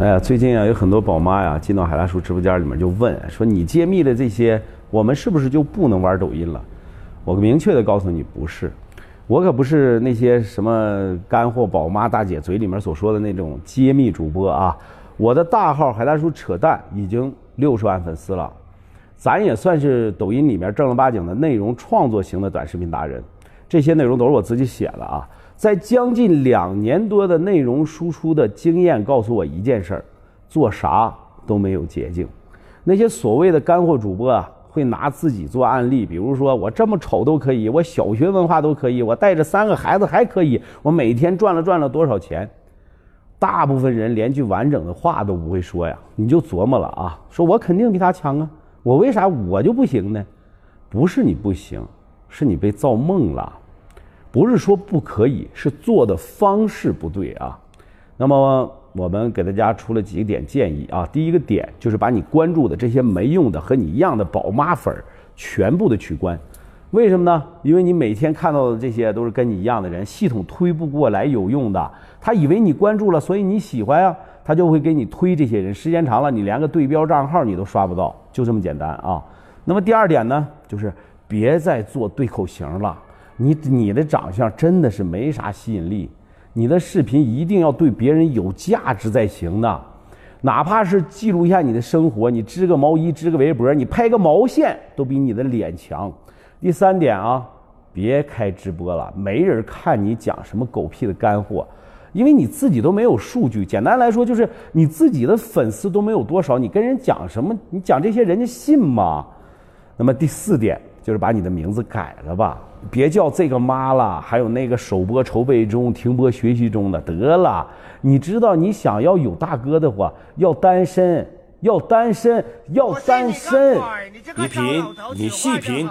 哎呀，最近啊，有很多宝妈呀进到海大叔直播间里面就问说：“你揭秘的这些，我们是不是就不能玩抖音了？”我明确的告诉你，不是。我可不是那些什么干货宝妈大姐嘴里面所说的那种揭秘主播啊。我的大号海大叔扯淡已经六十万粉丝了，咱也算是抖音里面正儿八经的内容创作型的短视频达人。这些内容都是我自己写的啊。在将近两年多的内容输出的经验告诉我一件事儿：做啥都没有捷径。那些所谓的干货主播啊，会拿自己做案例，比如说我这么丑都可以，我小学文化都可以，我带着三个孩子还可以，我每天赚了赚了多少钱。大部分人连句完整的话都不会说呀，你就琢磨了啊，说我肯定比他强啊，我为啥我就不行呢？不是你不行，是你被造梦了。不是说不可以，是做的方式不对啊。那么我们给大家出了几个点建议啊。第一个点就是把你关注的这些没用的和你一样的宝妈粉儿全部的取关。为什么呢？因为你每天看到的这些都是跟你一样的人，系统推不过来有用的。他以为你关注了，所以你喜欢呀，他就会给你推这些人。时间长了，你连个对标账号你都刷不到，就这么简单啊。那么第二点呢，就是别再做对口型了。你你的长相真的是没啥吸引力，你的视频一定要对别人有价值才行的，哪怕是记录一下你的生活，你织个毛衣、织个围脖，你拍个毛线都比你的脸强。第三点啊，别开直播了，没人看你讲什么狗屁的干货，因为你自己都没有数据。简单来说就是你自己的粉丝都没有多少，你跟人讲什么？你讲这些人家信吗？那么第四点就是把你的名字改了吧。别叫这个妈了，还有那个首播筹备中、停播学习中的，得了。你知道，你想要有大哥的话，要单身，要单身，要单身。你品，你细品，